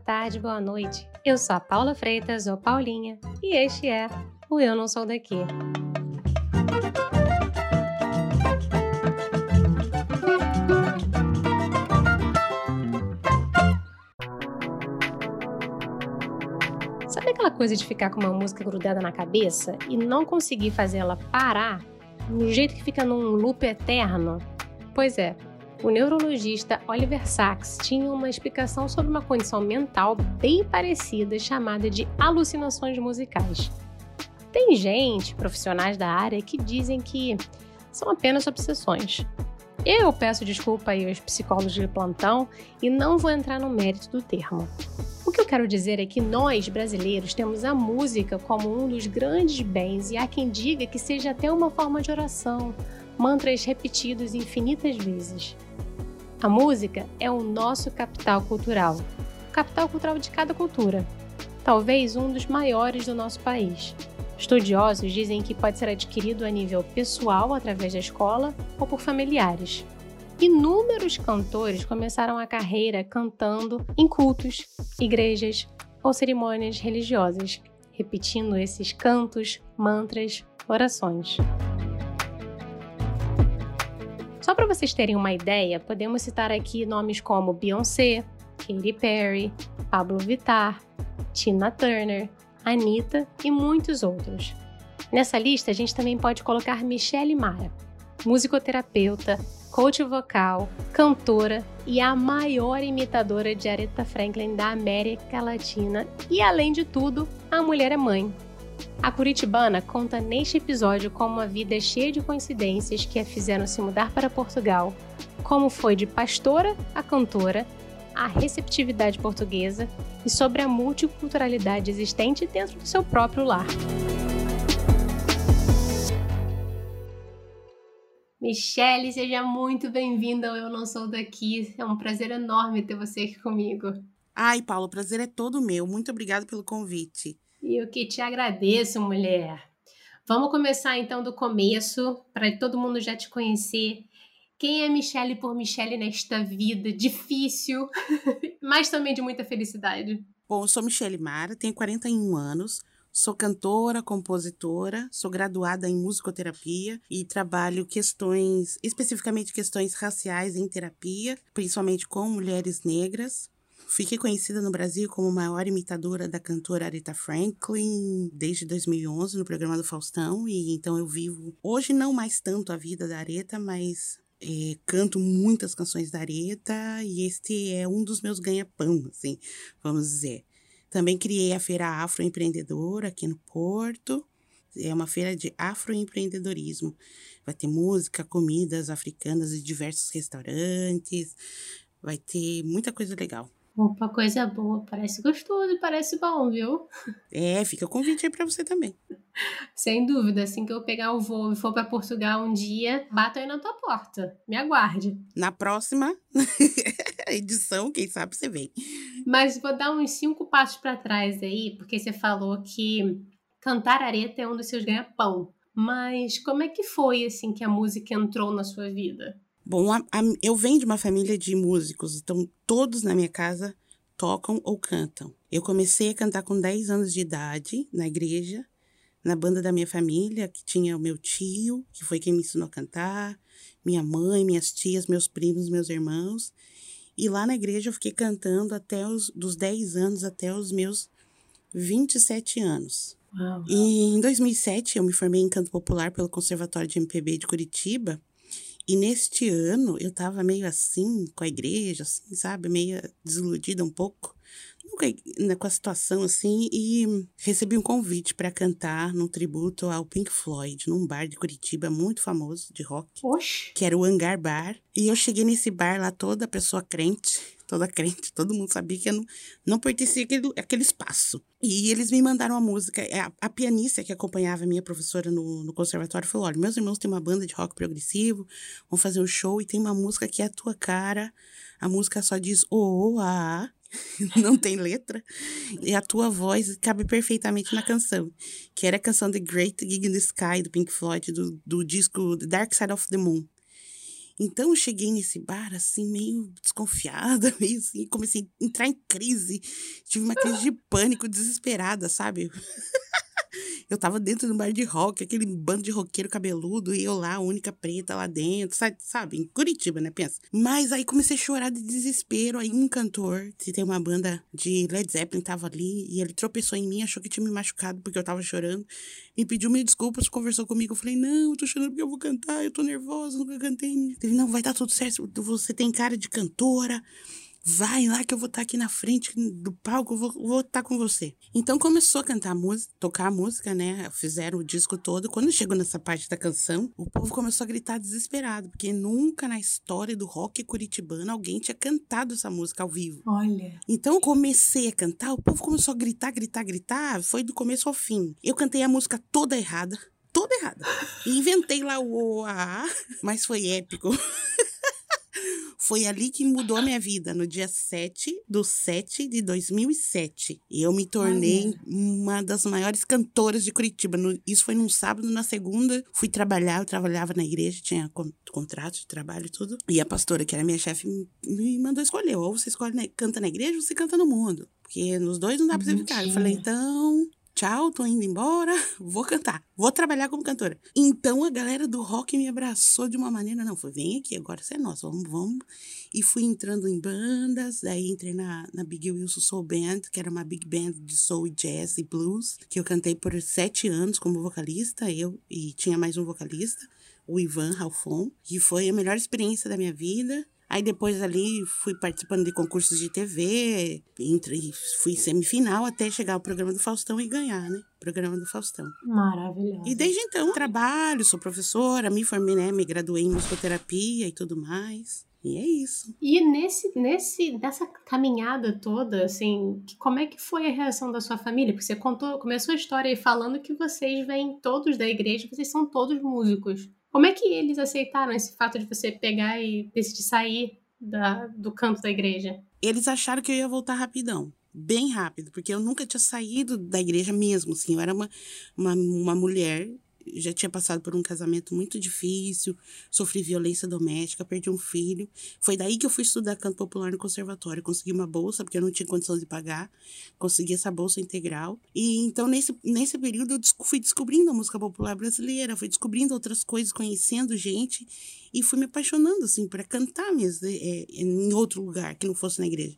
tarde, boa noite. Eu sou a Paula Freitas, ou Paulinha, e este é o Eu Não Sou Daqui. Sabe aquela coisa de ficar com uma música grudada na cabeça e não conseguir fazer ela parar, no jeito que fica num loop eterno? Pois é, o neurologista Oliver Sacks tinha uma explicação sobre uma condição mental bem parecida chamada de alucinações musicais. Tem gente, profissionais da área, que dizem que são apenas obsessões. Eu peço desculpa aí aos psicólogos de plantão e não vou entrar no mérito do termo. O que eu quero dizer é que nós, brasileiros, temos a música como um dos grandes bens e há quem diga que seja até uma forma de oração, mantras repetidos infinitas vezes. A música é o nosso capital cultural, o capital cultural de cada cultura, talvez um dos maiores do nosso país. Estudiosos dizem que pode ser adquirido a nível pessoal através da escola ou por familiares. Inúmeros cantores começaram a carreira cantando em cultos, igrejas ou cerimônias religiosas, repetindo esses cantos, mantras, orações. Para vocês terem uma ideia, podemos citar aqui nomes como Beyoncé, Katy Perry, Pablo Vittar, Tina Turner, Anitta e muitos outros. Nessa lista, a gente também pode colocar Michelle Mara, musicoterapeuta, coach vocal, cantora e a maior imitadora de Aretha Franklin da América Latina e, além de tudo, a mulher é mãe. A Curitibana conta neste episódio como a vida é cheia de coincidências que a fizeram se mudar para Portugal, como foi de pastora a cantora, a receptividade portuguesa e sobre a multiculturalidade existente dentro do seu próprio lar. Michele, seja muito bem-vinda ao Eu Não Sou Daqui. É um prazer enorme ter você aqui comigo. Ai, Paulo, o prazer é todo meu. Muito obrigado pelo convite. E eu que te agradeço, mulher. Vamos começar então do começo, para todo mundo já te conhecer. Quem é Michelle por Michelle nesta vida difícil, mas também de muita felicidade? Bom, eu sou Michelle Mara, tenho 41 anos, sou cantora, compositora, sou graduada em musicoterapia e trabalho questões, especificamente questões raciais em terapia, principalmente com mulheres negras. Fiquei conhecida no Brasil como maior imitadora da cantora Aretha Franklin desde 2011 no programa do Faustão e então eu vivo hoje não mais tanto a vida da Aretha, mas é, canto muitas canções da Aretha e este é um dos meus ganha-pão, assim, vamos dizer. Também criei a Feira Afroempreendedora aqui no Porto. É uma feira de afroempreendedorismo. Vai ter música, comidas africanas e diversos restaurantes. Vai ter muita coisa legal. Opa, coisa boa. Parece gostoso e parece bom, viu? É, fica o convite aí pra você também. Sem dúvida. Assim que eu pegar o voo e for para Portugal um dia, bato aí na tua porta. Me aguarde. Na próxima edição, quem sabe você vem. Mas vou dar uns cinco passos para trás aí, porque você falou que cantar areta é um dos seus ganha-pão. Mas como é que foi, assim, que a música entrou na sua vida? Bom, a, a, eu venho de uma família de músicos, então todos na minha casa tocam ou cantam. Eu comecei a cantar com 10 anos de idade na igreja, na banda da minha família, que tinha o meu tio, que foi quem me ensinou a cantar, minha mãe, minhas tias, meus primos, meus irmãos. E lá na igreja eu fiquei cantando até os dos 10 anos até os meus 27 anos. Uau. E em 2007 eu me formei em canto popular pelo Conservatório de MPB de Curitiba e neste ano eu tava meio assim com a igreja, assim, sabe? Meio desiludida um pouco né, com a situação assim e recebi um convite para cantar num tributo ao Pink Floyd, num bar de Curitiba muito famoso de rock, Oxe. que era o Hangar Bar. E eu cheguei nesse bar lá toda pessoa crente, toda crente, todo mundo sabia que eu não, não pertencia àquele, àquele espaço. E eles me mandaram a música. A, a pianista que acompanhava a minha professora no, no conservatório falou: olha, meus irmãos têm uma banda de rock progressivo, vão fazer um show e tem uma música que é a tua cara. A música só diz o, ah. não tem letra, e a tua voz cabe perfeitamente na canção, que era a canção The Great Gig in the Sky, do Pink Floyd, do, do disco The Dark Side of the Moon. Então eu cheguei nesse bar assim, meio desconfiada, meio assim, comecei a entrar em crise. Tive uma crise de pânico desesperada, sabe? Eu tava dentro do bar de rock, aquele bando de roqueiro cabeludo, e eu lá, a única preta lá dentro, sabe? sabe? Em Curitiba, né? Pensa. Mas aí comecei a chorar de desespero. Aí um cantor, se tem uma banda de Led Zeppelin, tava ali, e ele tropeçou em mim, achou que tinha me machucado porque eu tava chorando, e pediu mil desculpas, conversou comigo. Eu falei, não, eu tô chorando porque eu vou cantar, eu tô nervosa, nunca cantei. Ele, não, vai dar tudo certo, você tem cara de cantora vai lá que eu vou estar tá aqui na frente do palco, eu vou estar tá com você. Então começou a cantar música, tocar a música, né? Fizeram o disco todo. Quando chegou nessa parte da canção, o povo começou a gritar desesperado, porque nunca na história do rock curitibano alguém tinha cantado essa música ao vivo. Olha. Então eu comecei a cantar, o povo começou a gritar, gritar, gritar, foi do começo ao fim. Eu cantei a música toda errada, toda errada. Inventei lá o A, mas foi épico. Foi ali que mudou a minha vida, no dia 7 do 7 de 2007. E eu me tornei uma das maiores cantoras de Curitiba. No, isso foi num sábado, na segunda, fui trabalhar, eu trabalhava na igreja, tinha contrato de trabalho e tudo. E a pastora, que era minha chefe, me mandou escolher. Ou você escolhe, canta na igreja ou você canta no mundo. Porque nos dois não dá pra você ficar. Eu falei, então, tchau, tô indo embora, vou cantar, vou trabalhar como cantora. Então a galera do rock me abraçou de uma maneira, não, foi, vem aqui, agora você é nosso, vamos, vamos. E fui entrando em bandas, daí entrei na, na Big Wilson Soul Band, que era uma big band de soul jazz e blues, que eu cantei por sete anos como vocalista, eu e tinha mais um vocalista, o Ivan Ralfon, que foi a melhor experiência da minha vida. Aí depois ali fui participando de concursos de TV, entre, fui semifinal até chegar ao programa do Faustão e ganhar, né? Programa do Faustão. Maravilhoso. E desde então trabalho, sou professora, me formei, né? Me graduei em musicoterapia e tudo mais. E é isso. E nesse, nesse, nessa caminhada toda, assim, como é que foi a reação da sua família? Porque você contou, começou a história aí falando que vocês vêm todos da igreja, vocês são todos músicos. Como é que eles aceitaram esse fato de você pegar e decidir sair da, do canto da igreja? Eles acharam que eu ia voltar rapidão. Bem rápido, porque eu nunca tinha saído da igreja mesmo, assim. Eu era uma, uma, uma mulher já tinha passado por um casamento muito difícil, sofri violência doméstica, perdi um filho. Foi daí que eu fui estudar canto popular no conservatório. Consegui uma bolsa, porque eu não tinha condição de pagar. Consegui essa bolsa integral. E então, nesse, nesse período, eu fui descobrindo a música popular brasileira, fui descobrindo outras coisas, conhecendo gente e fui me apaixonando, assim, para cantar mesmo é, em outro lugar, que não fosse na igreja.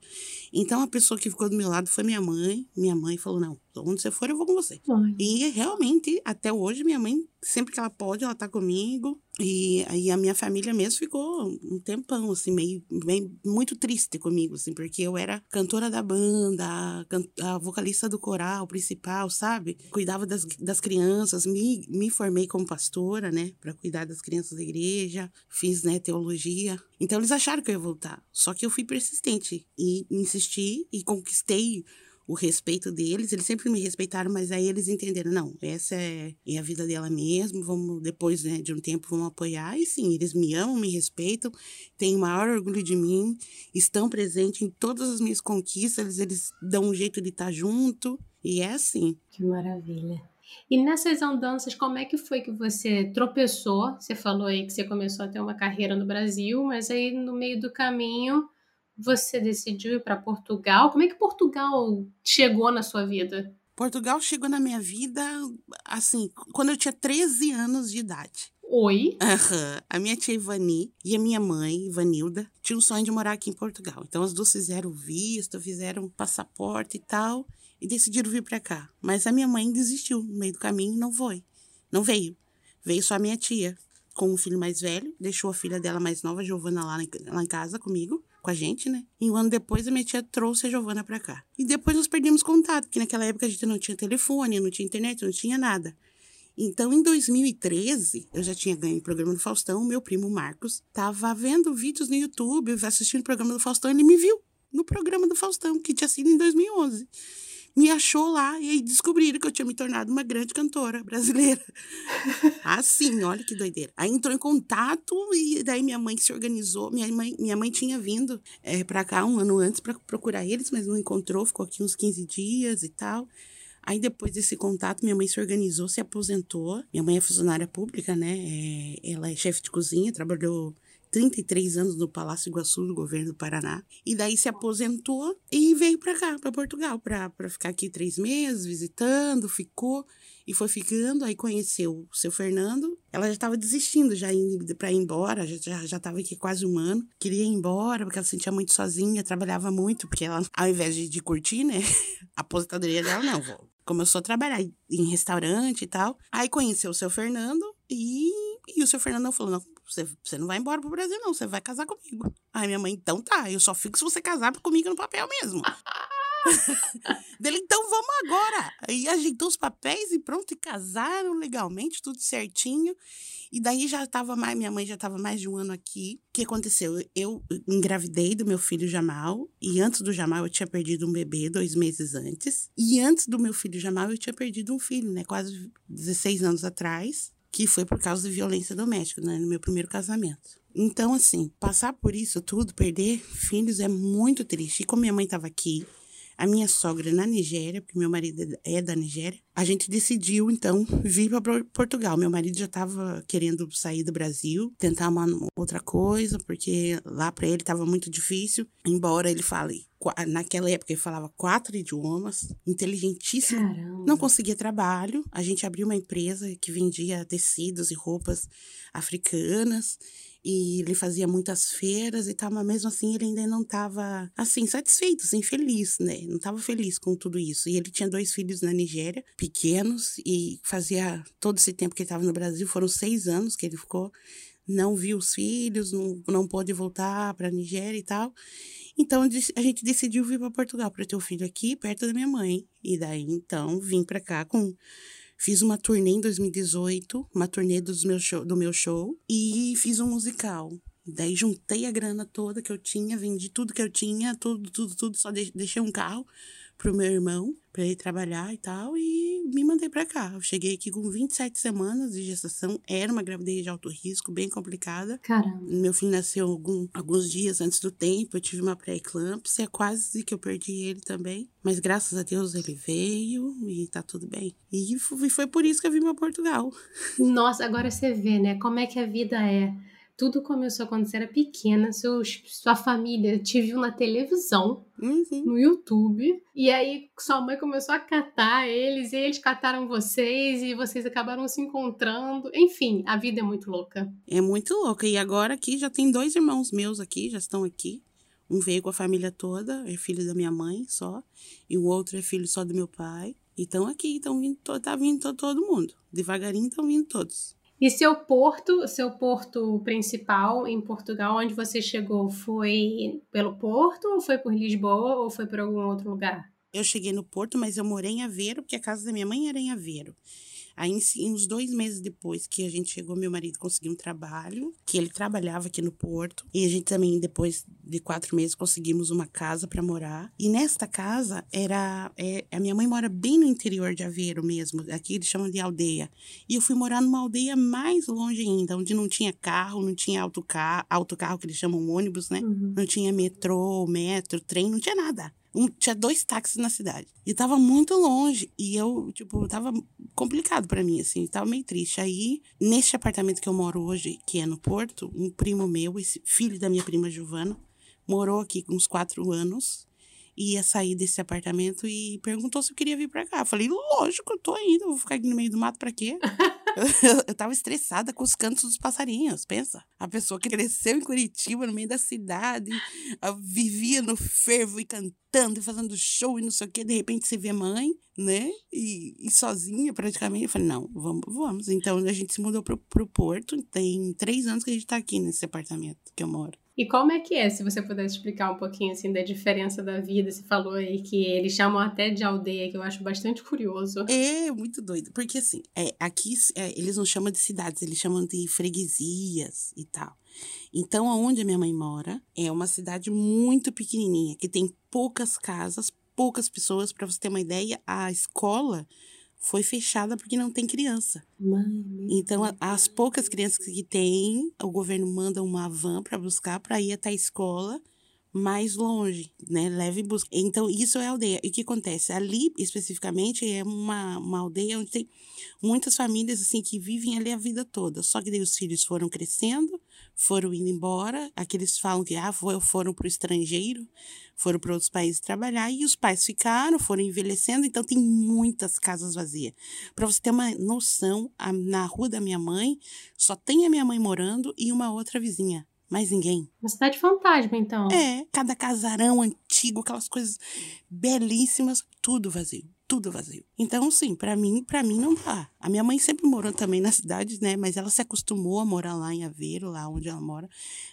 Então, a pessoa que ficou do meu lado foi minha mãe. Minha mãe falou: Não, onde você for, eu vou com você. Ai. E realmente, até hoje, minha mãe, sempre que ela pode, ela tá comigo. E aí a minha família mesmo ficou um tempão, assim, meio, meio muito triste comigo, assim, porque eu era cantora da banda, a, a vocalista do coral principal, sabe? Cuidava das, das crianças, me, me formei como pastora, né, para cuidar das crianças da igreja, fiz, né, teologia. Então eles acharam que eu ia voltar, só que eu fui persistente e insisti e conquistei o respeito deles. Eles sempre me respeitaram, mas aí eles entenderam, não, essa é, é a vida dela mesmo, vamos, depois né, de um tempo, vamos apoiar. E sim, eles me amam, me respeitam, têm o maior orgulho de mim, estão presentes em todas as minhas conquistas, eles, eles dão um jeito de estar junto, e é assim. Que maravilha. E nessas andanças, como é que foi que você tropeçou? Você falou aí que você começou a ter uma carreira no Brasil, mas aí no meio do caminho você decidiu ir para Portugal. Como é que Portugal chegou na sua vida? Portugal chegou na minha vida, assim, quando eu tinha 13 anos de idade. Oi? Uhum. A minha tia Ivani e a minha mãe, Ivanilda, tinham um sonho de morar aqui em Portugal. Então as duas fizeram visto, fizeram passaporte e tal, e decidiram vir para cá. Mas a minha mãe desistiu no meio do caminho e não foi. Não veio. Veio só a minha tia, com um filho mais velho, deixou a filha dela mais nova, Giovana, lá, lá em casa comigo com a gente, né? E um ano depois a minha tia trouxe a Giovana pra cá. E depois nós perdemos contato, porque naquela época a gente não tinha telefone, não tinha internet, não tinha nada. Então, em 2013, eu já tinha ganho o programa do Faustão, meu primo Marcos estava vendo vídeos no YouTube, assistindo o programa do Faustão, ele me viu no programa do Faustão, que tinha sido em 2011 me achou lá e aí descobriram que eu tinha me tornado uma grande cantora brasileira. assim, olha que doideira. Aí entrou em contato e daí minha mãe se organizou. Minha mãe, minha mãe tinha vindo é, para cá um ano antes para procurar eles, mas não encontrou, ficou aqui uns 15 dias e tal. Aí depois desse contato, minha mãe se organizou, se aposentou. Minha mãe é funcionária pública, né? É, ela é chefe de cozinha, trabalhou 33 anos no Palácio Iguaçu, do governo do Paraná. E daí se aposentou e veio para cá, para Portugal, para ficar aqui três meses, visitando, ficou e foi ficando. Aí conheceu o seu Fernando. Ela já estava desistindo já para ir embora, já já estava aqui quase um ano. Queria ir embora porque ela se sentia muito sozinha, trabalhava muito, porque ela, ao invés de, de curtir, né, a aposentadoria dela, não, começou a trabalhar em restaurante e tal. Aí conheceu o seu Fernando e, e o seu Fernando falou: não, você, você não vai embora pro Brasil, não. Você vai casar comigo. Aí minha mãe, então tá. Eu só fico se você casar comigo no papel mesmo. Dele, então vamos agora. Aí ajeitou os papéis e pronto, e casaram legalmente, tudo certinho. E daí já estava mais, minha mãe já estava mais de um ano aqui. O que aconteceu? Eu engravidei do meu filho Jamal, e antes do Jamal eu tinha perdido um bebê dois meses antes. E antes do meu filho Jamal eu tinha perdido um filho, né? Quase 16 anos atrás que foi por causa de violência doméstica, né, no meu primeiro casamento. Então, assim, passar por isso tudo, perder filhos é muito triste. E como minha mãe estava aqui, a minha sogra na Nigéria, porque meu marido é da Nigéria, a gente decidiu então vir para Portugal. Meu marido já estava querendo sair do Brasil, tentar uma outra coisa, porque lá para ele estava muito difícil, embora ele fale naquela época ele falava quatro idiomas, inteligentíssimo, Caramba. não conseguia trabalho. A gente abriu uma empresa que vendia tecidos e roupas africanas e ele fazia muitas feiras e tal, mas mesmo assim ele ainda não estava, assim, satisfeito, assim, feliz, né? Não estava feliz com tudo isso. E ele tinha dois filhos na Nigéria, pequenos, e fazia todo esse tempo que ele estava no Brasil, foram seis anos que ele ficou, não viu os filhos, não, não pôde voltar para a Nigéria e tal. Então a gente decidiu vir para Portugal para ter o filho aqui, perto da minha mãe. E daí então vim para cá com Fiz uma turnê em 2018, uma turnê dos meu show, do meu show, e fiz um musical. Daí juntei a grana toda que eu tinha, vendi tudo que eu tinha, tudo, tudo, tudo, só deixei um carro pro meu irmão para ele trabalhar e tal e me mandei para cá. Eu cheguei aqui com 27 semanas de gestação, era uma gravidez de alto risco, bem complicada. Caramba. Meu filho nasceu algum, alguns dias antes do tempo, eu tive uma pré-eclâmpsia, quase que eu perdi ele também, mas graças a Deus ele veio e tá tudo bem. E foi por isso que eu vim para Portugal. Nossa, agora você vê, né, como é que a vida é tudo começou quando você era pequena, seus, sua família te viu na televisão, uhum. no YouTube, e aí sua mãe começou a catar eles, e eles cataram vocês, e vocês acabaram se encontrando. Enfim, a vida é muito louca. É muito louca. E agora aqui já tem dois irmãos meus aqui, já estão aqui. Um veio com a família toda, é filho da minha mãe só, e o outro é filho só do meu pai. E estão aqui, estão vindo, tá vindo todo mundo. Devagarinho estão vindo todos. E seu porto, seu porto principal em Portugal, onde você chegou, foi pelo Porto, ou foi por Lisboa, ou foi por algum outro lugar? Eu cheguei no Porto, mas eu morei em Aveiro, porque a casa da minha mãe era em Aveiro. Aí, uns dois meses depois que a gente chegou, meu marido conseguiu um trabalho, que ele trabalhava aqui no Porto. E a gente também, depois de quatro meses, conseguimos uma casa para morar. E nesta casa, era. É, a minha mãe mora bem no interior de Aveiro mesmo. Aqui eles chamam de aldeia. E eu fui morar numa aldeia mais longe ainda, onde não tinha carro, não tinha autocarro, autocarro que eles chamam ônibus, né? Uhum. Não tinha metrô, metro, trem, não tinha nada. Um, tinha dois táxis na cidade. E tava muito longe. E eu, tipo, tava complicado para mim, assim. Tava meio triste. Aí, neste apartamento que eu moro hoje, que é no Porto, um primo meu, esse filho da minha prima Giovana, morou aqui uns quatro anos. Ia sair desse apartamento e perguntou se eu queria vir pra cá. Eu falei, lógico, eu tô indo. Vou ficar aqui no meio do mato pra quê? eu, tava estressada com os cantos dos passarinhos, pensa. A pessoa que cresceu em Curitiba, no meio da cidade, vivia no fervo e cantando e fazendo show e não sei o quê. De repente você vê mãe, né? E, e sozinha praticamente. Eu falei, não, vamos, vamos. Então a gente se mudou pro, pro Porto. Tem três anos que a gente tá aqui nesse apartamento que eu moro. E como é que é, se você pudesse explicar um pouquinho assim da diferença da vida? Você falou aí que eles chamam até de aldeia, que eu acho bastante curioso. É, muito doido. Porque assim, é, aqui é, eles não chamam de cidades, eles chamam de freguesias e tal. Então, aonde a minha mãe mora é uma cidade muito pequenininha, que tem poucas casas, poucas pessoas. Para você ter uma ideia, a escola foi fechada porque não tem criança. Mãe, então, as poucas crianças que tem, o governo manda uma van para buscar para ir até a escola mais longe, né? Leve busca. Então, isso é aldeia. E o que acontece? Ali, especificamente, é uma, uma aldeia onde tem muitas famílias, assim, que vivem ali a vida toda. Só que daí os filhos foram crescendo, foram indo embora. Aqueles falam que ah, foram para o estrangeiro, foram para outros países trabalhar, e os pais ficaram, foram envelhecendo, então tem muitas casas vazias. Para você ter uma noção, a, na rua da minha mãe, só tem a minha mãe morando e uma outra vizinha mais ninguém. Uma cidade fantasma, então. É, cada casarão antigo, aquelas coisas belíssimas, tudo vazio tudo vazio. Então, sim, para mim, para mim não dá. A minha mãe sempre morou também na cidade, né? Mas ela se acostumou a morar lá em Aveiro, lá onde ela mora.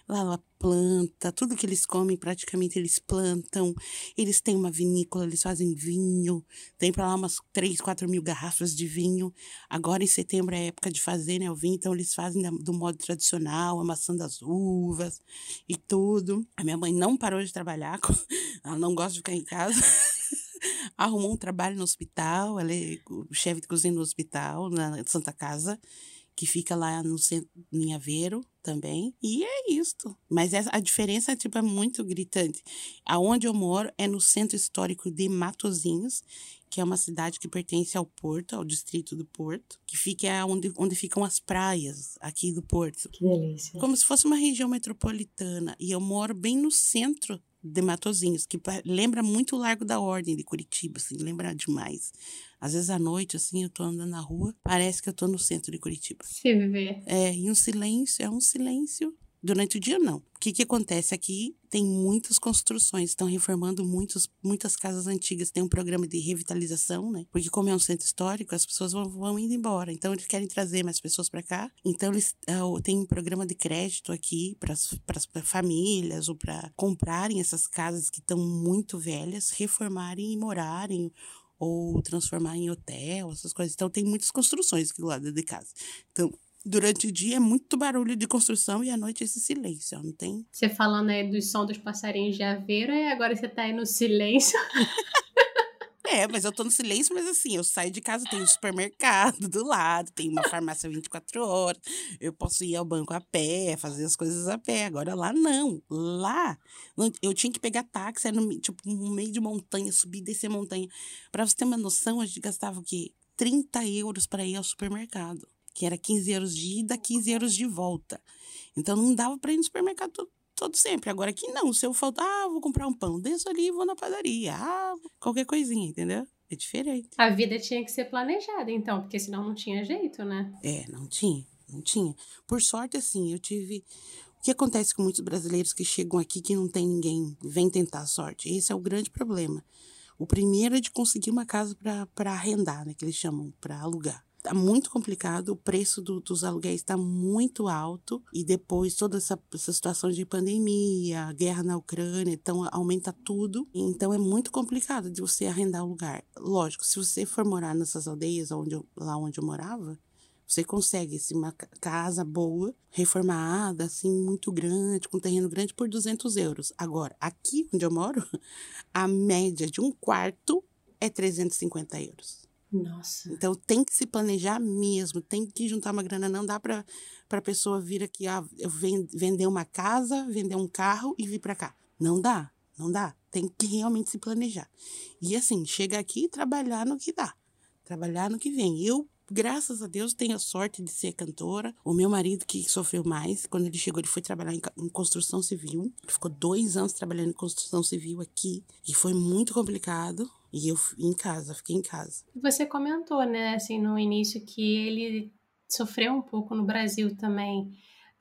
Lá ela planta, tudo que eles comem praticamente eles plantam. Eles têm uma vinícola, eles fazem vinho. Tem para lá umas 3, 4 mil garrafas de vinho. Agora em setembro é época de fazer, né? O vinho, então eles fazem do modo tradicional, amassando as uvas e tudo. A minha mãe não parou de trabalhar, ela não gosta de ficar em casa. arrumou um trabalho no hospital, ela é chefe de cozinha no hospital, na Santa Casa, que fica lá no centro, em Aveiro também. E é isto. Mas essa, a diferença tipo, é muito gritante. Aonde eu moro é no centro histórico de Matozinhos, que é uma cidade que pertence ao Porto, ao distrito do Porto, que fica onde, onde ficam as praias aqui do Porto. Que delícia. Como se fosse uma região metropolitana. E eu moro bem no centro de Matozinhos, que lembra muito o Largo da Ordem de Curitiba, assim, lembra demais. Às vezes à noite, assim, eu tô andando na rua, parece que eu tô no centro de Curitiba. Se vê. É, e um silêncio, é um silêncio Durante o dia, não. O que, que acontece aqui? Tem muitas construções, estão reformando muitos, muitas casas antigas. Tem um programa de revitalização, né? Porque, como é um centro histórico, as pessoas vão, vão indo embora. Então, eles querem trazer mais pessoas para cá. Então, eles uh, têm um programa de crédito aqui para as famílias ou para comprarem essas casas que estão muito velhas, reformarem e morarem ou transformar em hotel, essas coisas. Então, tem muitas construções aqui do lado de casa. Então, Durante o dia é muito barulho de construção e à noite esse silêncio, não tem? Você falando aí do som dos passarinhos de aveiro e agora você tá aí no silêncio. É, mas eu tô no silêncio, mas assim, eu saio de casa, tem um supermercado do lado, tem uma farmácia 24 horas, eu posso ir ao banco a pé, fazer as coisas a pé. Agora lá não. Lá, eu tinha que pegar táxi, era no, tipo, no meio de montanha, subir e descer montanha. Pra você ter uma noção, a gente gastava o quê? 30 euros para ir ao supermercado que era 15 euros de ida, 15 euros de volta. Então não dava para ir no supermercado todo, todo, sempre. Agora aqui não, se eu faltar, ah, vou comprar um pão, desço ali e vou na padaria, ah, qualquer coisinha, entendeu? É diferente. A vida tinha que ser planejada, então, porque senão não tinha jeito, né? É, não tinha, não tinha. Por sorte, assim, eu tive. O que acontece com muitos brasileiros que chegam aqui que não tem ninguém, vem tentar a sorte? Esse é o grande problema. O primeiro é de conseguir uma casa para arrendar, né, que eles chamam, para alugar. Tá muito complicado, o preço do, dos aluguéis está muito alto e depois toda essa, essa situação de pandemia, guerra na Ucrânia, então aumenta tudo. Então é muito complicado de você arrendar o lugar. Lógico, se você for morar nessas aldeias onde eu, lá onde eu morava, você consegue assim, uma casa boa, reformada, assim, muito grande, com terreno grande, por 200 euros. Agora, aqui onde eu moro, a média de um quarto é 350 euros. Nossa. Então tem que se planejar mesmo, tem que juntar uma grana. Não dá para a pessoa vir aqui, ah, vender uma casa, vender um carro e vir para cá. Não dá, não dá. Tem que realmente se planejar. E assim, chega aqui e trabalhar no que dá. Trabalhar no que vem. Eu, graças a Deus, tenho a sorte de ser cantora. O meu marido, que sofreu mais, quando ele chegou, ele foi trabalhar em, em construção civil. Ele ficou dois anos trabalhando em construção civil aqui. E foi muito complicado e eu em casa, fiquei em casa. Você comentou, né, assim, no início que ele sofreu um pouco no Brasil também.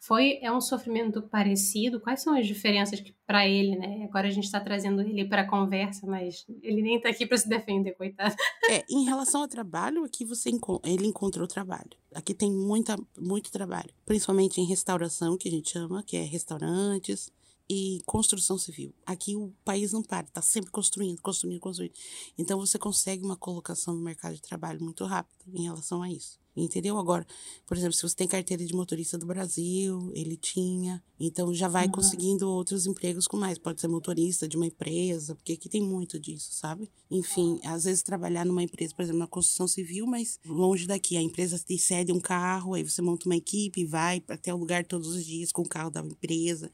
Foi é um sofrimento parecido? Quais são as diferenças para ele, né? Agora a gente está trazendo ele para a conversa, mas ele nem está aqui para se defender, coitado. É, em relação ao trabalho, aqui você ele encontrou trabalho. Aqui tem muita muito trabalho, principalmente em restauração, que a gente chama, que é restaurantes, e construção civil. Aqui o país não para, está sempre construindo, construindo, construindo. Então você consegue uma colocação no mercado de trabalho muito rápido em relação a isso. Entendeu? Agora, por exemplo, se você tem carteira de motorista do Brasil, ele tinha, então já vai uhum. conseguindo outros empregos com mais. Pode ser motorista de uma empresa, porque aqui tem muito disso, sabe? Enfim, às vezes trabalhar numa empresa, por exemplo, na construção civil, mas longe daqui. A empresa te cede um carro, aí você monta uma equipe, vai até o lugar todos os dias com o carro da empresa.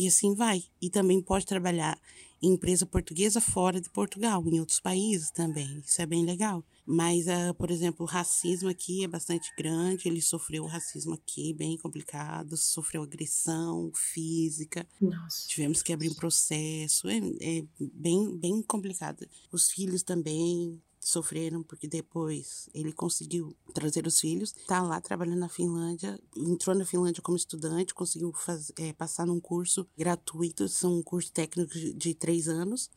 E assim vai. E também pode trabalhar em empresa portuguesa fora de Portugal, em outros países também. Isso é bem legal. Mas, uh, por exemplo, o racismo aqui é bastante grande. Ele sofreu racismo aqui, bem complicado. Sofreu agressão física. Nossa. Tivemos que abrir um processo. É, é bem, bem complicado. Os filhos também sofreram porque depois ele conseguiu trazer os filhos, tá lá trabalhando na Finlândia, entrou na Finlândia como estudante, conseguiu fazer, é, passar num curso gratuito, são um curso técnico de, de três anos,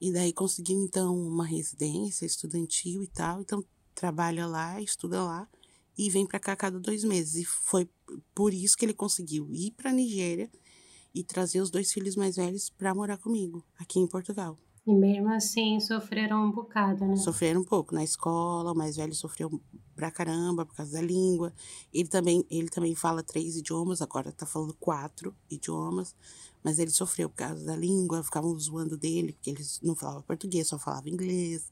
e daí conseguiu então uma residência estudantil e tal, então trabalha lá, estuda lá e vem para cá cada dois meses e foi por isso que ele conseguiu ir para Nigéria e trazer os dois filhos mais velhos para morar comigo aqui em Portugal. E mesmo assim sofreram um bocado, né? Sofreram um pouco na escola, o mais velho sofreu pra caramba por causa da língua. Ele também, ele também fala três idiomas, agora tá falando quatro idiomas, mas ele sofreu por causa da língua, ficavam zoando dele, porque ele não falava português, só falava inglês.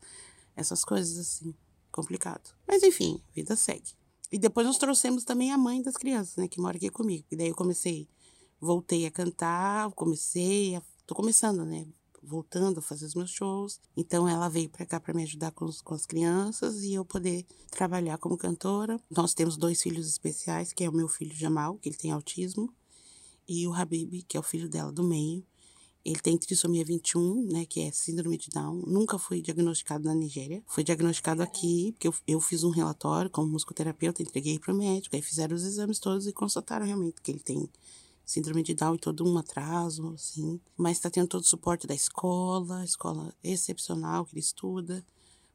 Essas coisas assim, complicado. Mas enfim, vida segue. E depois nós trouxemos também a mãe das crianças, né, que mora aqui comigo. E daí eu comecei, voltei a cantar, comecei a, tô começando, né, voltando a fazer os meus shows. Então ela veio para cá para me ajudar com, os, com as crianças e eu poder trabalhar como cantora. Nós temos dois filhos especiais, que é o meu filho Jamal, que ele tem autismo, e o Habib, que é o filho dela do meio. Ele tem trissomia 21, né, que é síndrome de Down. Nunca foi diagnosticado na Nigéria. Foi diagnosticado aqui, porque eu, eu fiz um relatório como musicoterapeuta, entreguei para o médico, aí fizeram os exames todos e constataram realmente que ele tem síndrome de Down e todo um atraso, assim. Mas está tendo todo o suporte da escola, escola excepcional que ele estuda,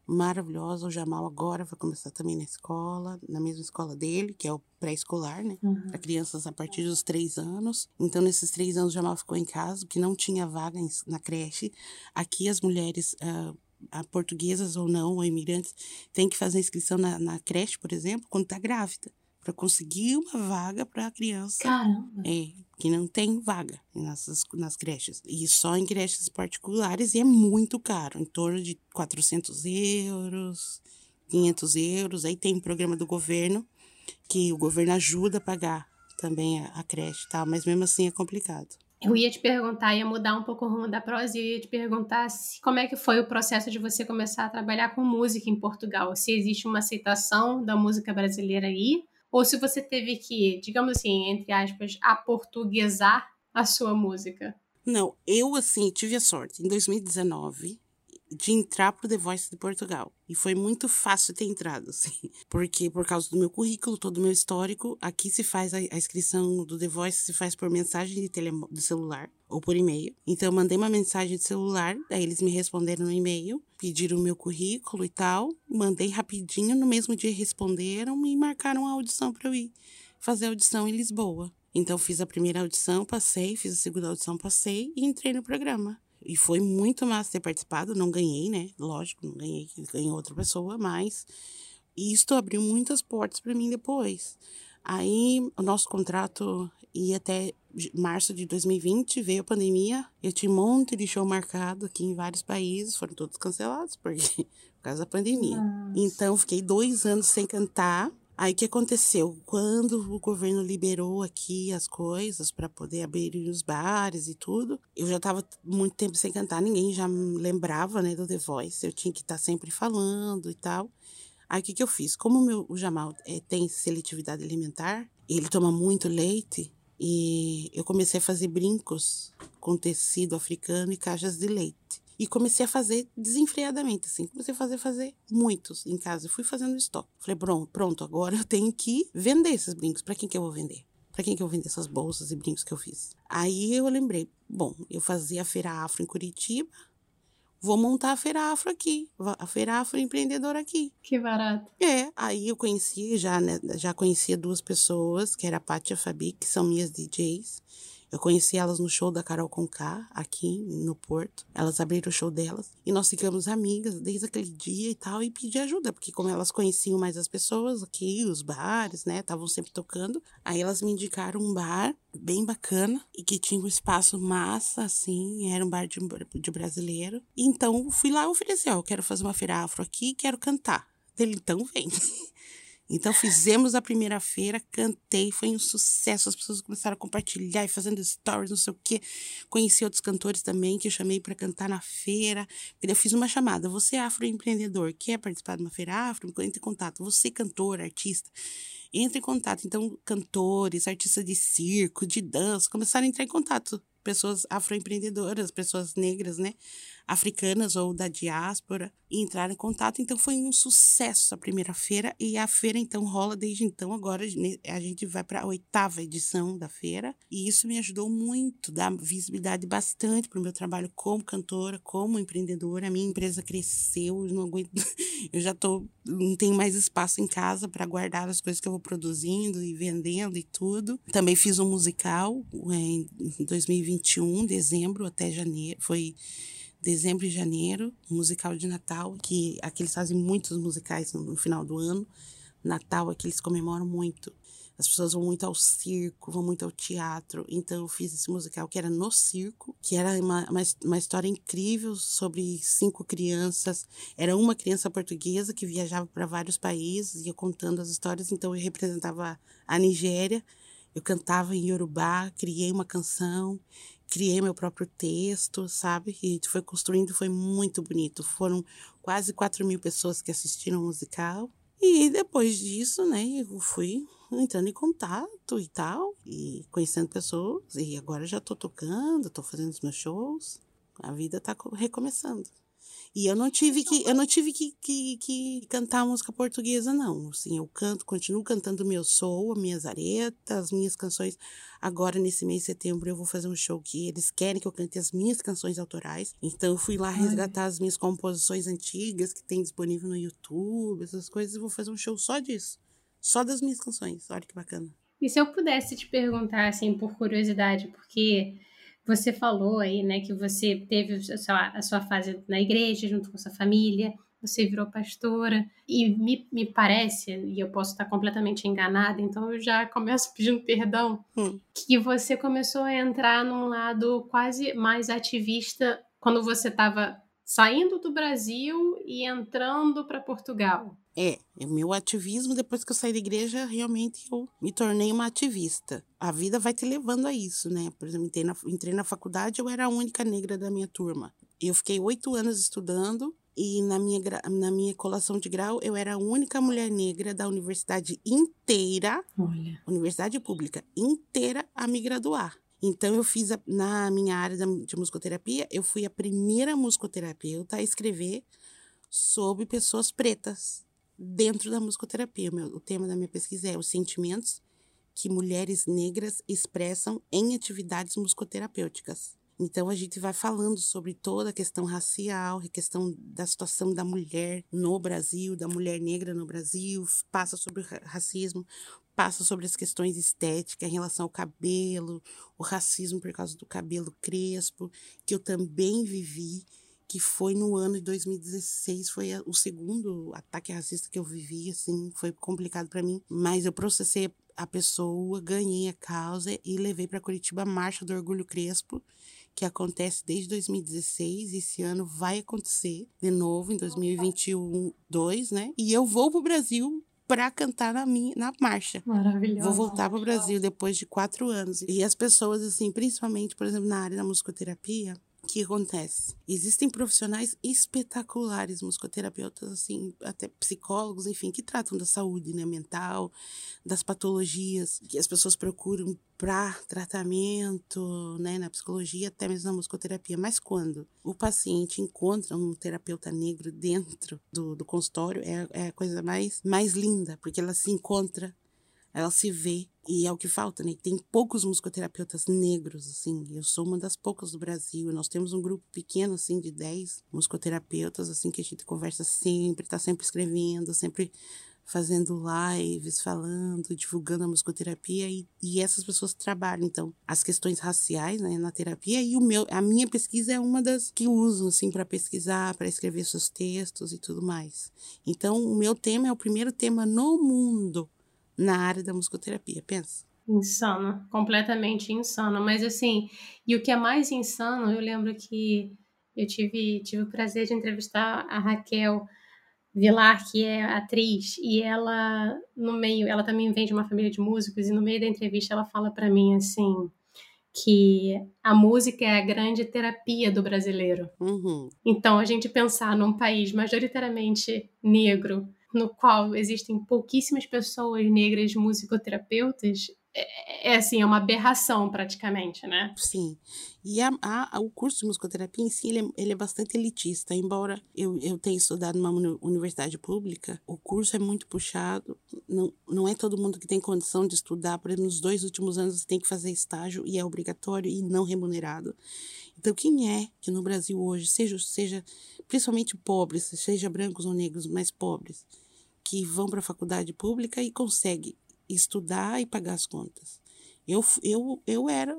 maravilhosa. O Jamal agora vai começar também na escola, na mesma escola dele, que é o pré-escolar, né? Uhum. Para crianças a partir dos três anos. Então, nesses três anos, o Jamal ficou em casa, porque não tinha vaga na creche. Aqui, as mulheres. Uh, portuguesas ou não, ou imigrantes, têm que fazer inscrição na, na creche, por exemplo, quando está grávida para conseguir uma vaga para a criança. Caramba! É, que não tem vaga nas, nas creches. E só em creches particulares e é muito caro, em torno de 400 euros, 500 euros. Aí tem um programa do governo que o governo ajuda a pagar também a, a creche, tá? mas mesmo assim é complicado. Eu ia te perguntar, ia mudar um pouco o rumo da prosa e eu ia te perguntar se, como é que foi o processo de você começar a trabalhar com música em Portugal. Se existe uma aceitação da música brasileira aí, ou se você teve que, digamos assim, entre aspas, aportuguesar a sua música? Não, eu assim tive a sorte. Em 2019, de entrar pro The Voice de Portugal. E foi muito fácil ter entrado, assim. Porque por causa do meu currículo, todo o meu histórico, aqui se faz a, a inscrição do The Voice, se faz por mensagem de, tele, de celular ou por e-mail. Então eu mandei uma mensagem de celular, daí eles me responderam no e-mail, pediram o meu currículo e tal, mandei rapidinho, no mesmo dia responderam e marcaram a audição para eu ir fazer a audição em Lisboa. Então fiz a primeira audição, passei, fiz a segunda audição, passei e entrei no programa. E foi muito massa ter participado. Não ganhei, né? Lógico, não ganhei, ganhou outra pessoa, mas isto abriu muitas portas para mim depois. Aí o nosso contrato ia até março de 2020, veio a pandemia. Eu tinha um monte de show marcado aqui em vários países, foram todos cancelados porque, por causa da pandemia. Nossa. Então fiquei dois anos sem cantar. Aí o que aconteceu? Quando o governo liberou aqui as coisas para poder abrir os bares e tudo, eu já estava muito tempo sem cantar, ninguém já lembrava, né, do The Voice. Eu tinha que estar tá sempre falando e tal. Aí o que, que eu fiz? Como o, meu, o Jamal é, tem seletividade alimentar, ele toma muito leite, e eu comecei a fazer brincos com tecido africano e caixas de leite. E comecei a fazer desenfreadamente, assim. Comecei a fazer, fazer muitos em casa. Fui fazendo estoque. Falei, pronto, pronto, agora eu tenho que vender esses brincos. Para quem que eu vou vender? Para quem que eu vou vender essas bolsas e brincos que eu fiz? Aí eu lembrei, bom, eu fazia a Feira Afro em Curitiba. Vou montar a Feira Afro aqui, a Feira Afro Empreendedora aqui. Que barato. É, aí eu conheci, já, né, já conhecia duas pessoas, que era a Paty e a Fabi, que são minhas DJs. Eu conheci elas no show da Carol Conká, aqui no Porto. Elas abriram o show delas e nós ficamos amigas desde aquele dia e tal e pedi ajuda, porque como elas conheciam mais as pessoas aqui, os bares, né, estavam sempre tocando. Aí elas me indicaram um bar bem bacana e que tinha um espaço massa, assim, era um bar de, de brasileiro. Então fui lá e ofereci, ó, eu quero fazer uma feira afro aqui, quero cantar. Ele, então vem. Então fizemos a primeira feira, cantei, foi um sucesso. As pessoas começaram a compartilhar e fazendo stories, não sei o quê. Conheci outros cantores também que eu chamei para cantar na feira. Eu fiz uma chamada. Você é afroempreendedor, quer participar de uma feira afro? Entre em contato. Você cantor, artista, entre em contato. Então cantores, artistas de circo, de dança, começaram a entrar em contato. Pessoas afroempreendedoras, pessoas negras, né? Africanas ou da diáspora e entraram em contato. Então foi um sucesso a primeira feira e a feira então rola desde então. Agora a gente vai para a oitava edição da feira e isso me ajudou muito, dá visibilidade bastante para o meu trabalho como cantora, como empreendedora. A minha empresa cresceu, eu não aguento, eu já tô não tenho mais espaço em casa para guardar as coisas que eu vou produzindo e vendendo e tudo. Também fiz um musical é, em 2021, dezembro até janeiro, foi dezembro e janeiro, musical de Natal, que aqui eles fazem muitos musicais no final do ano. Natal que eles comemoram muito. As pessoas vão muito ao circo, vão muito ao teatro. Então eu fiz esse musical que era no circo, que era uma, uma, uma, história incrível sobre cinco crianças. Era uma criança portuguesa que viajava para vários países, ia contando as histórias. Então eu representava a Nigéria. Eu cantava em Yorubá, criei uma canção criei meu próprio texto, sabe? E foi construindo, foi muito bonito. Foram quase 4 mil pessoas que assistiram o musical. E depois disso, né, eu fui entrando em contato e tal, e conhecendo pessoas. E agora já tô tocando, tô fazendo os meus shows. A vida tá recomeçando. E eu não tive que, eu não tive que, que, que cantar música portuguesa, não. Assim, eu canto, continuo cantando meu soul, as minhas aretas, as minhas canções. Agora, nesse mês de setembro, eu vou fazer um show que eles querem que eu cante as minhas canções autorais. Então, eu fui lá resgatar as minhas composições antigas que tem disponível no YouTube, essas coisas, e vou fazer um show só disso. Só das minhas canções. Olha que bacana. E se eu pudesse te perguntar, assim, por curiosidade, porque você falou aí, né, que você teve a sua, a sua fase na igreja junto com sua família, você virou pastora, e me, me parece, e eu posso estar completamente enganada, então eu já começo pedindo perdão, hum. que você começou a entrar num lado quase mais ativista quando você estava saindo do Brasil e entrando para Portugal. É, o meu ativismo, depois que eu saí da igreja, realmente eu me tornei uma ativista. A vida vai te levando a isso, né? Por exemplo, entrei na, entrei na faculdade, eu era a única negra da minha turma. Eu fiquei oito anos estudando e na minha, na minha colação de grau eu era a única mulher negra da universidade inteira, Olha. universidade pública inteira, a me graduar. Então, eu fiz, a, na minha área de musicoterapia, eu fui a primeira musicoterapeuta a escrever sobre pessoas pretas dentro da musicoterapia. O, meu, o tema da minha pesquisa é os sentimentos que mulheres negras expressam em atividades musicoterapêuticas. Então a gente vai falando sobre toda a questão racial, a questão da situação da mulher no Brasil, da mulher negra no Brasil, passa sobre o racismo, passa sobre as questões estéticas em relação ao cabelo, o racismo por causa do cabelo crespo, que eu também vivi, que foi no ano de 2016, foi o segundo ataque racista que eu vivi, assim, foi complicado para mim, mas eu processei a pessoa, ganhei a causa e levei para Curitiba a Marcha do Orgulho Crespo, que acontece desde 2016, esse ano vai acontecer de novo em 2021, 2, né? E eu vou pro Brasil para cantar na minha na marcha. Maravilhoso. Vou voltar para o Brasil depois de quatro anos. E as pessoas, assim, principalmente, por exemplo, na área da musicoterapia, o que acontece? Existem profissionais espetaculares, musicoterapeutas, assim, até psicólogos, enfim, que tratam da saúde né, mental, das patologias que as pessoas procuram para tratamento, né, na psicologia, até mesmo na musicoterapia. Mas quando o paciente encontra um terapeuta negro dentro do, do consultório, é, é a coisa mais, mais linda, porque ela se encontra ela se vê e é o que falta, né? Tem poucos musicoterapeutas negros, assim. Eu sou uma das poucas do Brasil. Nós temos um grupo pequeno, assim, de 10 musicoterapeutas, assim, que a gente conversa sempre, tá sempre escrevendo, sempre fazendo lives, falando, divulgando a musicoterapia e, e essas pessoas trabalham então as questões raciais né, na terapia e o meu a minha pesquisa é uma das que uso assim para pesquisar, para escrever seus textos e tudo mais. Então o meu tema é o primeiro tema no mundo na área da musicoterapia, pensa. Insano, completamente insano. Mas assim, e o que é mais insano, eu lembro que eu tive, tive o prazer de entrevistar a Raquel Vilar, que é atriz, e ela, no meio, ela também vem de uma família de músicos, e no meio da entrevista ela fala para mim assim que a música é a grande terapia do brasileiro. Uhum. Então, a gente pensar num país majoritariamente negro, no qual existem pouquíssimas pessoas negras musicoterapeutas, é, é, assim, é uma aberração praticamente, né? Sim. E a, a, o curso de musicoterapia em si, ele é, ele é, bastante elitista. Embora eu, eu tenha estudado numa universidade pública, o curso é muito puxado. Não, não é todo mundo que tem condição de estudar. Por exemplo, nos dois últimos anos você tem que fazer estágio e é obrigatório e não remunerado. Então, quem é que no Brasil hoje, seja, seja principalmente pobres, seja brancos ou negros, mais pobres, que vão para a faculdade pública e consegue estudar e pagar as contas. Eu, eu, eu era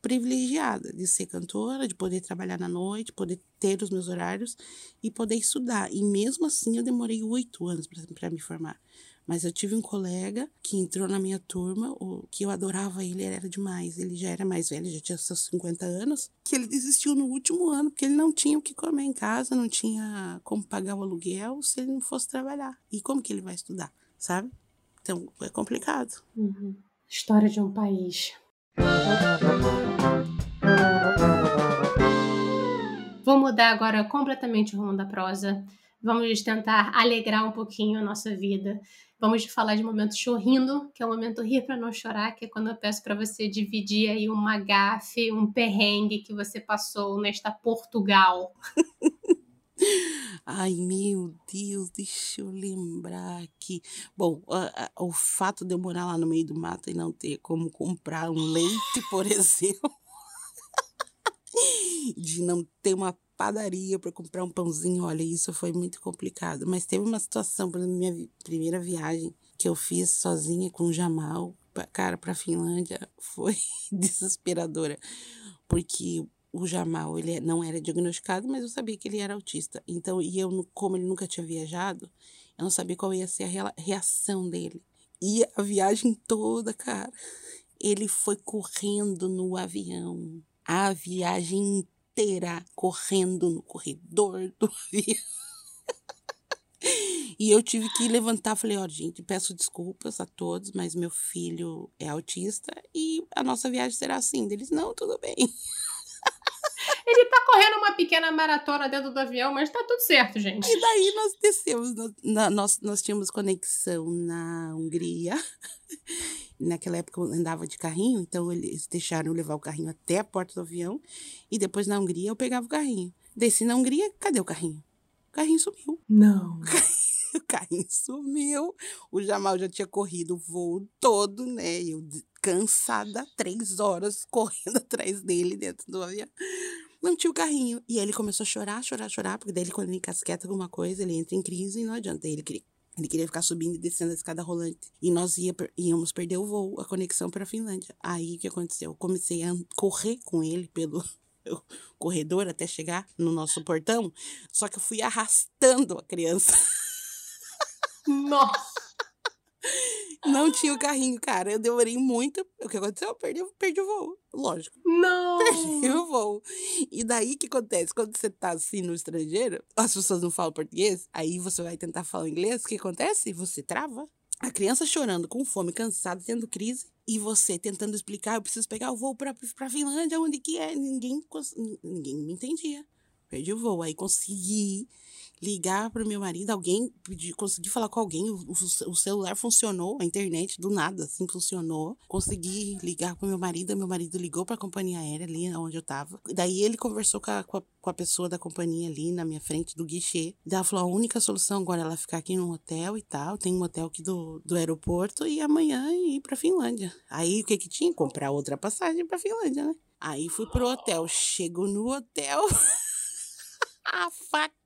privilegiada de ser cantora, de poder trabalhar na noite, poder ter os meus horários e poder estudar. E mesmo assim eu demorei oito anos para me formar. Mas eu tive um colega que entrou na minha turma, o, que eu adorava ele, ele era demais. Ele já era mais velho, já tinha seus 50 anos, que ele desistiu no último ano, porque ele não tinha o que comer em casa, não tinha como pagar o aluguel se ele não fosse trabalhar. E como que ele vai estudar, sabe? Então é complicado. Uhum. História de um país. Vou mudar agora completamente o rumo da prosa. Vamos tentar alegrar um pouquinho a nossa vida. Vamos falar de momento chorrindo, que é o momento rir para não chorar, que é quando eu peço para você dividir aí uma gafe, um perrengue que você passou nesta Portugal. Ai, meu Deus, deixa eu lembrar aqui. Bom, o fato de eu morar lá no meio do mato e não ter como comprar um leite, por exemplo, de não ter uma padaria para comprar um pãozinho, olha, isso foi muito complicado. Mas teve uma situação, por exemplo, minha primeira viagem que eu fiz sozinha com o Jamal, cara, para Finlândia, foi desesperadora, porque o Jamal, ele é, não era diagnosticado, mas eu sabia que ele era autista. Então, e eu, como ele nunca tinha viajado, eu não sabia qual ia ser a reação dele. E a viagem toda, cara, ele foi correndo no avião. A viagem inteira correndo no corredor do avião. E eu tive que levantar, falei, ó, oh, gente, peço desculpas a todos, mas meu filho é autista e a nossa viagem será assim. Eles, não, tudo bem. Ele tá correndo uma pequena maratona dentro do avião, mas tá tudo certo, gente. E daí nós descemos, nós, nós tínhamos conexão na Hungria. Naquela época eu andava de carrinho, então eles deixaram eu levar o carrinho até a porta do avião. E depois na Hungria eu pegava o carrinho. Desci na Hungria, cadê o carrinho? O carrinho sumiu. Não. o carrinho sumiu. O Jamal já tinha corrido o voo todo, né? Eu cansada, três horas correndo atrás dele dentro do avião. Não tinha o carrinho. E aí ele começou a chorar, chorar, chorar, porque daí quando ele encasqueta alguma coisa, ele entra em crise e não adianta. Ele ele queria ficar subindo e descendo a escada rolante. E nós ia, íamos perder o voo, a conexão para a Finlândia. Aí o que aconteceu? Eu comecei a correr com ele pelo corredor até chegar no nosso portão, só que eu fui arrastando a criança. Nossa! Não tinha o carrinho, cara. Eu demorei muito. O que aconteceu? Eu perdi, perdi o voo. Lógico. Não! Perdi o voo. E daí o que acontece? Quando você tá assim no estrangeiro, as pessoas não falam português, aí você vai tentar falar inglês, o que acontece? Você trava. A criança chorando, com fome, cansada, tendo crise, e você tentando explicar, eu preciso pegar o voo pra, pra Finlândia, onde que é? Ninguém, ninguém me entendia. Perdi o voo. Aí consegui ligar para o meu marido, alguém pedir, conseguir falar com alguém, o, o, celular funcionou, a internet do nada assim funcionou. Consegui ligar para o meu marido, meu marido ligou para a companhia aérea ali onde eu estava. Daí ele conversou com a, com a, com a pessoa da companhia ali na minha frente do guichê. Daí ela falou: a única solução agora é ela ficar aqui num hotel e tal. Tem um hotel aqui do, do aeroporto e amanhã ir para Finlândia. Aí o que que tinha? Comprar outra passagem para Finlândia, né? Aí fui pro hotel. Chego no hotel. a faca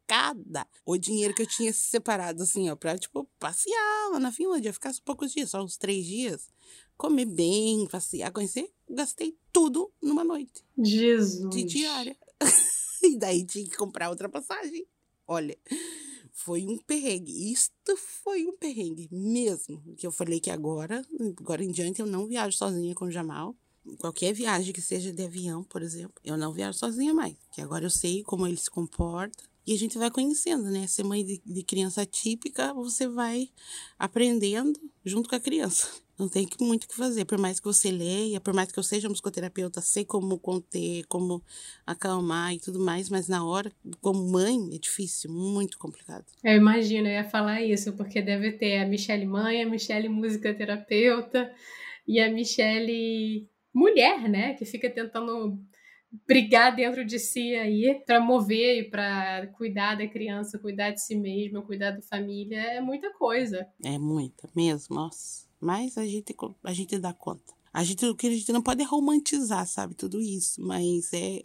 o dinheiro que eu tinha separado, assim, ó, pra, tipo, passear lá na Finlândia, ficar poucos dias, só uns três dias, comer bem, passear, conhecer, gastei tudo numa noite. Jesus! De diária. e daí tinha que comprar outra passagem. Olha, foi um perrengue. Isto foi um perrengue mesmo. Que eu falei que agora, agora em diante, eu não viajo sozinha com o Jamal. Qualquer viagem que seja de avião, por exemplo, eu não viajo sozinha mais. Que agora eu sei como ele se comporta. E a gente vai conhecendo, né? Ser mãe de, de criança típica, você vai aprendendo junto com a criança. Não tem muito o que fazer. Por mais que você leia, por mais que eu seja musicoterapeuta, sei como conter, como acalmar e tudo mais, mas na hora, como mãe, é difícil, muito complicado. Eu imagino, eu ia falar isso, porque deve ter a Michelle mãe, a Michelle musicoterapeuta e a Michelle mulher, né? Que fica tentando brigar dentro de si aí para mover e para cuidar da criança, cuidar de si mesma, cuidar da família, é muita coisa. É muita mesmo, nossa. Mas a gente, a gente dá conta. A gente, o que a gente não pode é romantizar, sabe, tudo isso. Mas é.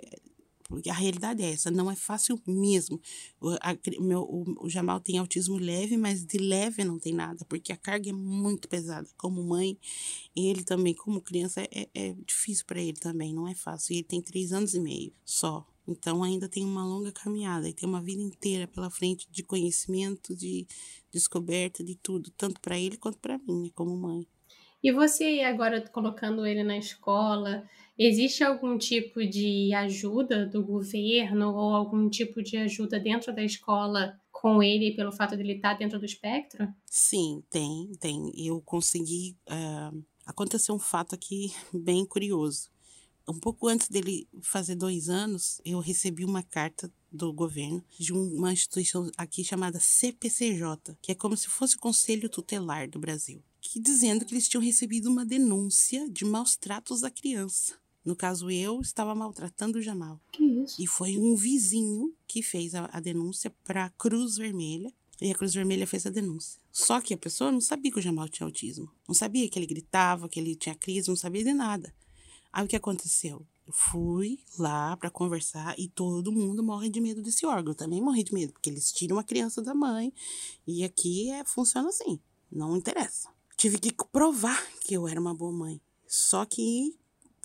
Porque a realidade é essa, não é fácil mesmo. O, a, meu, o, o Jamal tem autismo leve, mas de leve não tem nada, porque a carga é muito pesada. Como mãe, e ele também, como criança, é, é difícil para ele também, não é fácil. E ele tem três anos e meio só. Então ainda tem uma longa caminhada e tem uma vida inteira pela frente de conhecimento, de descoberta, de tudo, tanto para ele quanto para mim, como mãe. E você agora colocando ele na escola, existe algum tipo de ajuda do governo ou algum tipo de ajuda dentro da escola com ele pelo fato de ele estar dentro do espectro? Sim, tem, tem. Eu consegui. Uh, aconteceu um fato aqui bem curioso um pouco antes dele fazer dois anos, eu recebi uma carta do governo de uma instituição aqui chamada CPCJ, que é como se fosse o Conselho Tutelar do Brasil, que dizendo que eles tinham recebido uma denúncia de maus tratos à criança. No caso, eu estava maltratando o Jamal. Que isso? E foi um vizinho que fez a, a denúncia para a Cruz Vermelha. E a Cruz Vermelha fez a denúncia. Só que a pessoa não sabia que o Jamal tinha autismo. Não sabia que ele gritava, que ele tinha crise, não sabia de nada. Aí o que aconteceu? Eu fui lá para conversar e todo mundo morre de medo desse órgão. Eu também morri de medo, porque eles tiram a criança da mãe e aqui é, funciona assim, não interessa. Tive que provar que eu era uma boa mãe. Só que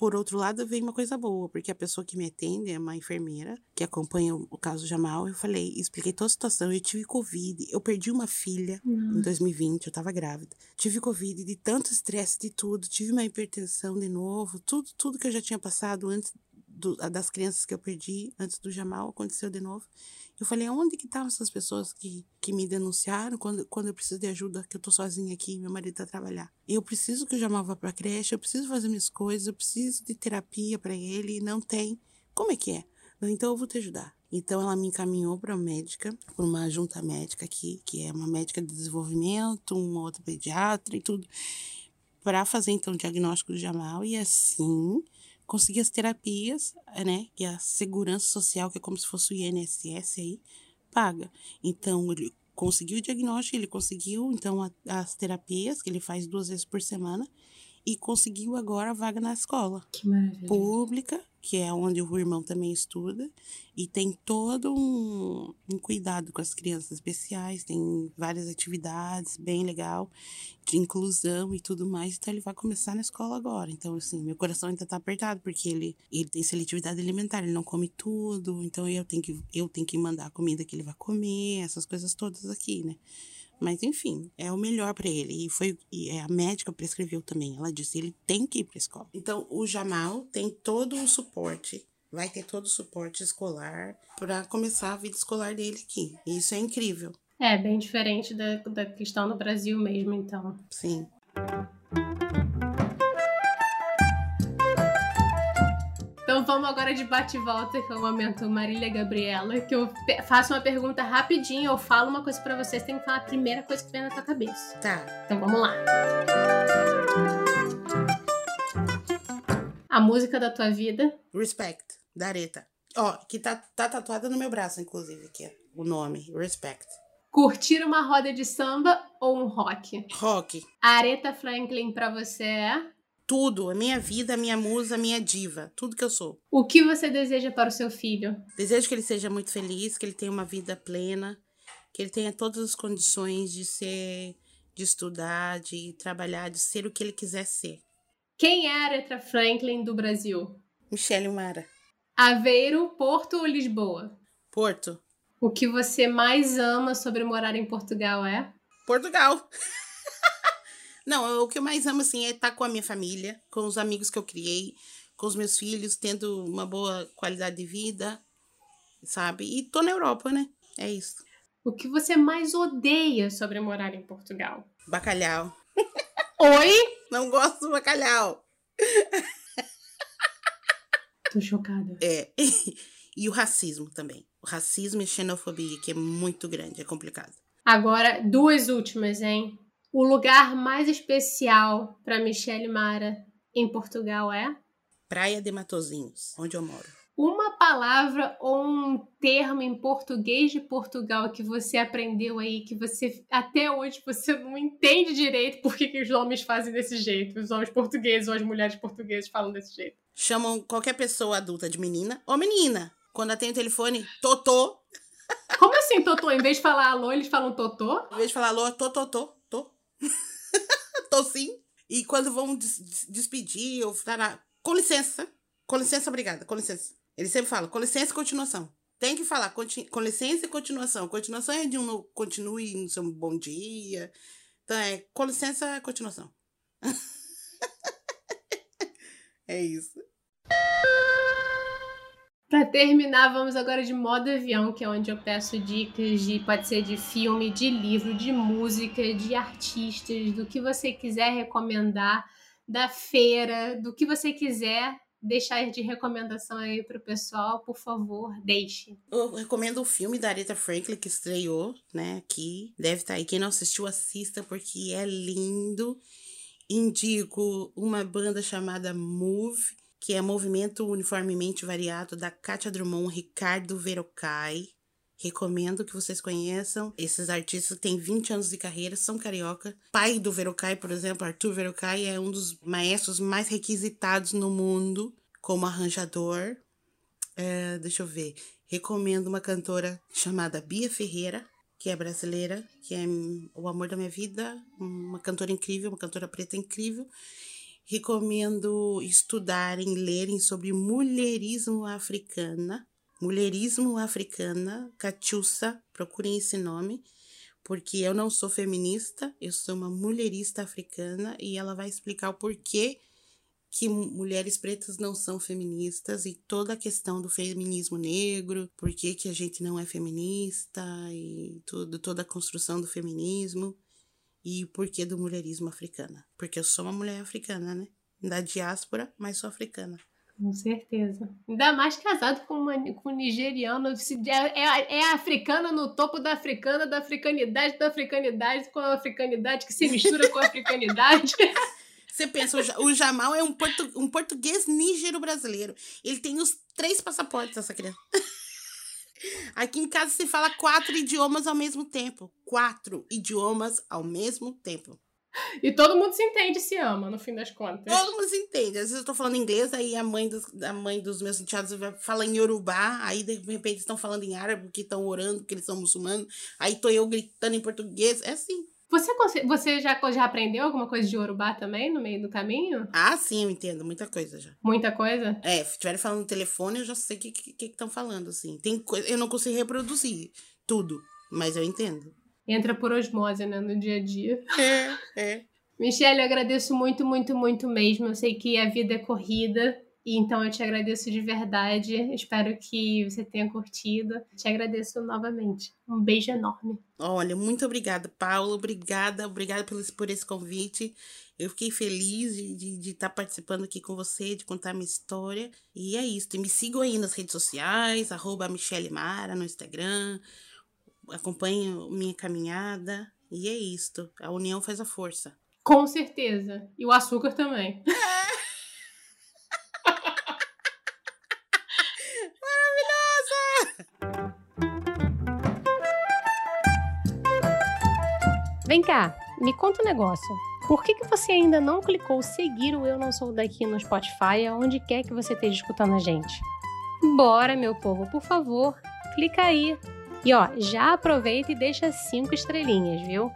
por outro lado, veio uma coisa boa, porque a pessoa que me atende é uma enfermeira que acompanha o caso Jamal. Eu falei, expliquei toda a situação. Eu tive Covid, eu perdi uma filha uhum. em 2020, eu tava grávida. Tive Covid de tanto estresse, de tudo. Tive uma hipertensão de novo. Tudo, tudo que eu já tinha passado antes do, das crianças que eu perdi, antes do Jamal, aconteceu de novo. Eu falei, onde que estavam essas pessoas que, que me denunciaram quando, quando eu preciso de ajuda, que eu tô sozinha aqui, meu marido tá trabalhar. Eu preciso que o Jamal vá pra creche, eu preciso fazer minhas coisas, eu preciso de terapia para ele, não tem. Como é que é? Então eu vou te ajudar. Então ela me encaminhou para uma médica, para uma junta médica aqui, que é uma médica de desenvolvimento, uma outra pediatra e tudo, para fazer então o diagnóstico do Jamal e assim conseguir as terapias, né? Que a segurança social, que é como se fosse o INSS aí, paga. Então, ele conseguiu o diagnóstico, ele conseguiu, então, a, as terapias, que ele faz duas vezes por semana, e conseguiu agora a vaga na escola. Que maravilha. Pública, que é onde o irmão também estuda, e tem todo um, um, cuidado com as crianças especiais, tem várias atividades, bem legal, de inclusão e tudo mais, então ele vai começar na escola agora. Então, assim, meu coração ainda tá apertado, porque ele, ele tem seletividade alimentar, ele não come tudo, então eu tenho que, eu tenho que mandar a comida que ele vai comer, essas coisas todas aqui, né? Mas enfim, é o melhor para ele. E foi e é, a médica prescreveu também. Ela disse ele tem que ir para escola. Então o Jamal tem todo o suporte, vai ter todo o suporte escolar para começar a vida escolar dele aqui. E isso é incrível. É bem diferente da, da questão no Brasil mesmo, então. Sim. Vamos agora de bate e volta com o momento Marília Gabriela, que eu faço uma pergunta rapidinho, eu falo uma coisa para vocês, tem que falar a primeira coisa que vem na tua cabeça. Tá. Então vamos lá. A música da tua vida? Respect, da Areta. Ó, que tá, tá tatuada no meu braço, inclusive, aqui, o nome, Respect. Curtir uma roda de samba ou um rock? Rock. A Aretha Franklin pra você é? Tudo, a minha vida, a minha musa, a minha diva, tudo que eu sou. O que você deseja para o seu filho? Desejo que ele seja muito feliz, que ele tenha uma vida plena, que ele tenha todas as condições de ser, de estudar, de trabalhar, de ser o que ele quiser ser. Quem é a Aretha Franklin do Brasil? Michele Mara. Aveiro, Porto ou Lisboa? Porto. O que você mais ama sobre morar em Portugal é? Portugal. Não, o que eu mais amo, assim, é estar com a minha família, com os amigos que eu criei, com os meus filhos, tendo uma boa qualidade de vida, sabe? E tô na Europa, né? É isso. O que você mais odeia sobre morar em Portugal? Bacalhau. Oi? Não gosto do bacalhau. Tô chocada. É. E o racismo também. O racismo e xenofobia, que é muito grande, é complicado. Agora, duas últimas, hein? O lugar mais especial para Michelle Mara em Portugal é? Praia de Matozinhos, onde eu moro. Uma palavra ou um termo em português de Portugal que você aprendeu aí, que você até hoje você não entende direito por que, que os homens fazem desse jeito, os homens portugueses ou as mulheres portuguesas falam desse jeito. Chamam qualquer pessoa adulta de menina ou menina. Quando atende o telefone, totô. Como assim, Totô? Em vez de falar alô, eles falam Totô? Em vez de falar alô, tô, tô, sim. E quando vão des despedir ou falar, com licença, com licença, obrigada, com licença. Eles sempre falam, com licença e continuação. Tem que falar, com licença e continuação. Continuação é de um continue no seu bom dia. Então é, com licença, continuação. é isso. Para terminar, vamos agora de modo avião, que é onde eu peço dicas de pode ser de filme, de livro, de música, de artistas, do que você quiser recomendar, da feira, do que você quiser deixar de recomendação aí pro pessoal, por favor, deixe. Eu recomendo o filme da Aretha Franklin que estreou, né, aqui. Deve estar tá aí. Quem não assistiu, assista, porque é lindo. Indico uma banda chamada Move, que é Movimento Uniformemente Variado da Katia Drummond, Ricardo Verocai. Recomendo que vocês conheçam. Esses artistas têm 20 anos de carreira, são carioca. Pai do Verocai, por exemplo, Arthur Verocai, é um dos maestros mais requisitados no mundo como arranjador. É, deixa eu ver. Recomendo uma cantora chamada Bia Ferreira, que é brasileira, que é o amor da minha vida, uma cantora incrível, uma cantora preta incrível. Recomendo estudarem, lerem sobre mulherismo africana. Mulherismo africana, Catiussa, procurem esse nome, porque eu não sou feminista, eu sou uma mulherista africana e ela vai explicar o porquê que mulheres pretas não são feministas e toda a questão do feminismo negro, por que, que a gente não é feminista e tudo, toda a construção do feminismo e o porquê do mulherismo africana. Porque eu sou uma mulher africana, né? Da diáspora, mas sou africana. Com certeza. Ainda mais casado com, uma, com um nigeriano. É, é, é africana no topo da africana, da africanidade, da africanidade com a africanidade que se mistura com a africanidade. Você pensa, o Jamal é um, portu, um português nígero brasileiro. Ele tem os três passaportes, essa criança. Aqui em casa se fala quatro idiomas ao mesmo tempo. Quatro idiomas ao mesmo tempo. E todo mundo se entende e se ama, no fim das contas. Todo mundo se entende. Às vezes eu tô falando inglês, aí a mãe dos, a mãe dos meus enteados fala em Yorubá, aí de repente estão falando em árabe porque estão orando, porque eles são muçulmanos. Aí tô eu gritando em português. É assim. Você, você já, já aprendeu alguma coisa de Yorubá também no meio do caminho? Ah, sim, eu entendo. Muita coisa já. Muita coisa? É, se estiverem falando no telefone, eu já sei o que estão que, que falando, assim. Tem coisa, eu não consigo reproduzir tudo, mas eu entendo. Entra por osmose, né, no dia a dia. É, é. Michelle, eu agradeço muito, muito, muito mesmo. Eu sei que a vida é corrida e então eu te agradeço de verdade. Espero que você tenha curtido. Te agradeço novamente. Um beijo enorme. Olha, muito obrigada, Paulo. Obrigada, obrigada por, por esse convite. Eu fiquei feliz de estar tá participando aqui com você, de contar minha história. E é isso. E me sigam aí nas redes sociais, arroba Michele Mara no Instagram. Acompanhem minha caminhada. E é isto. A união faz a força. Com certeza. E o açúcar também. Vem cá, me conta um negócio. Por que, que você ainda não clicou seguir o Eu Não Sou Daqui no Spotify, aonde quer que você esteja escutando a gente? Bora, meu povo, por favor, clica aí. E ó, já aproveita e deixa cinco estrelinhas, viu?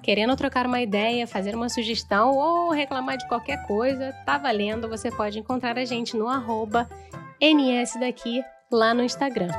Querendo trocar uma ideia, fazer uma sugestão ou reclamar de qualquer coisa, tá valendo. Você pode encontrar a gente no arroba lá no Instagram.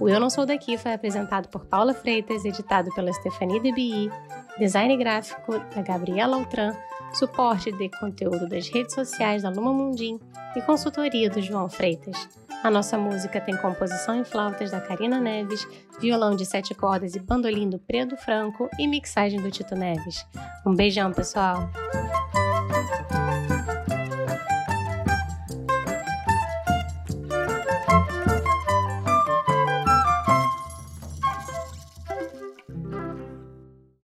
O Eu Não Sou Daqui foi apresentado por Paula Freitas, editado pela Stephanie DeBi, design gráfico da Gabriela Altran, suporte de conteúdo das redes sociais da Luma Mundim e consultoria do João Freitas. A nossa música tem composição em flautas da Karina Neves, violão de sete cordas e bandolim do Predo Franco e mixagem do Tito Neves. Um beijão, pessoal!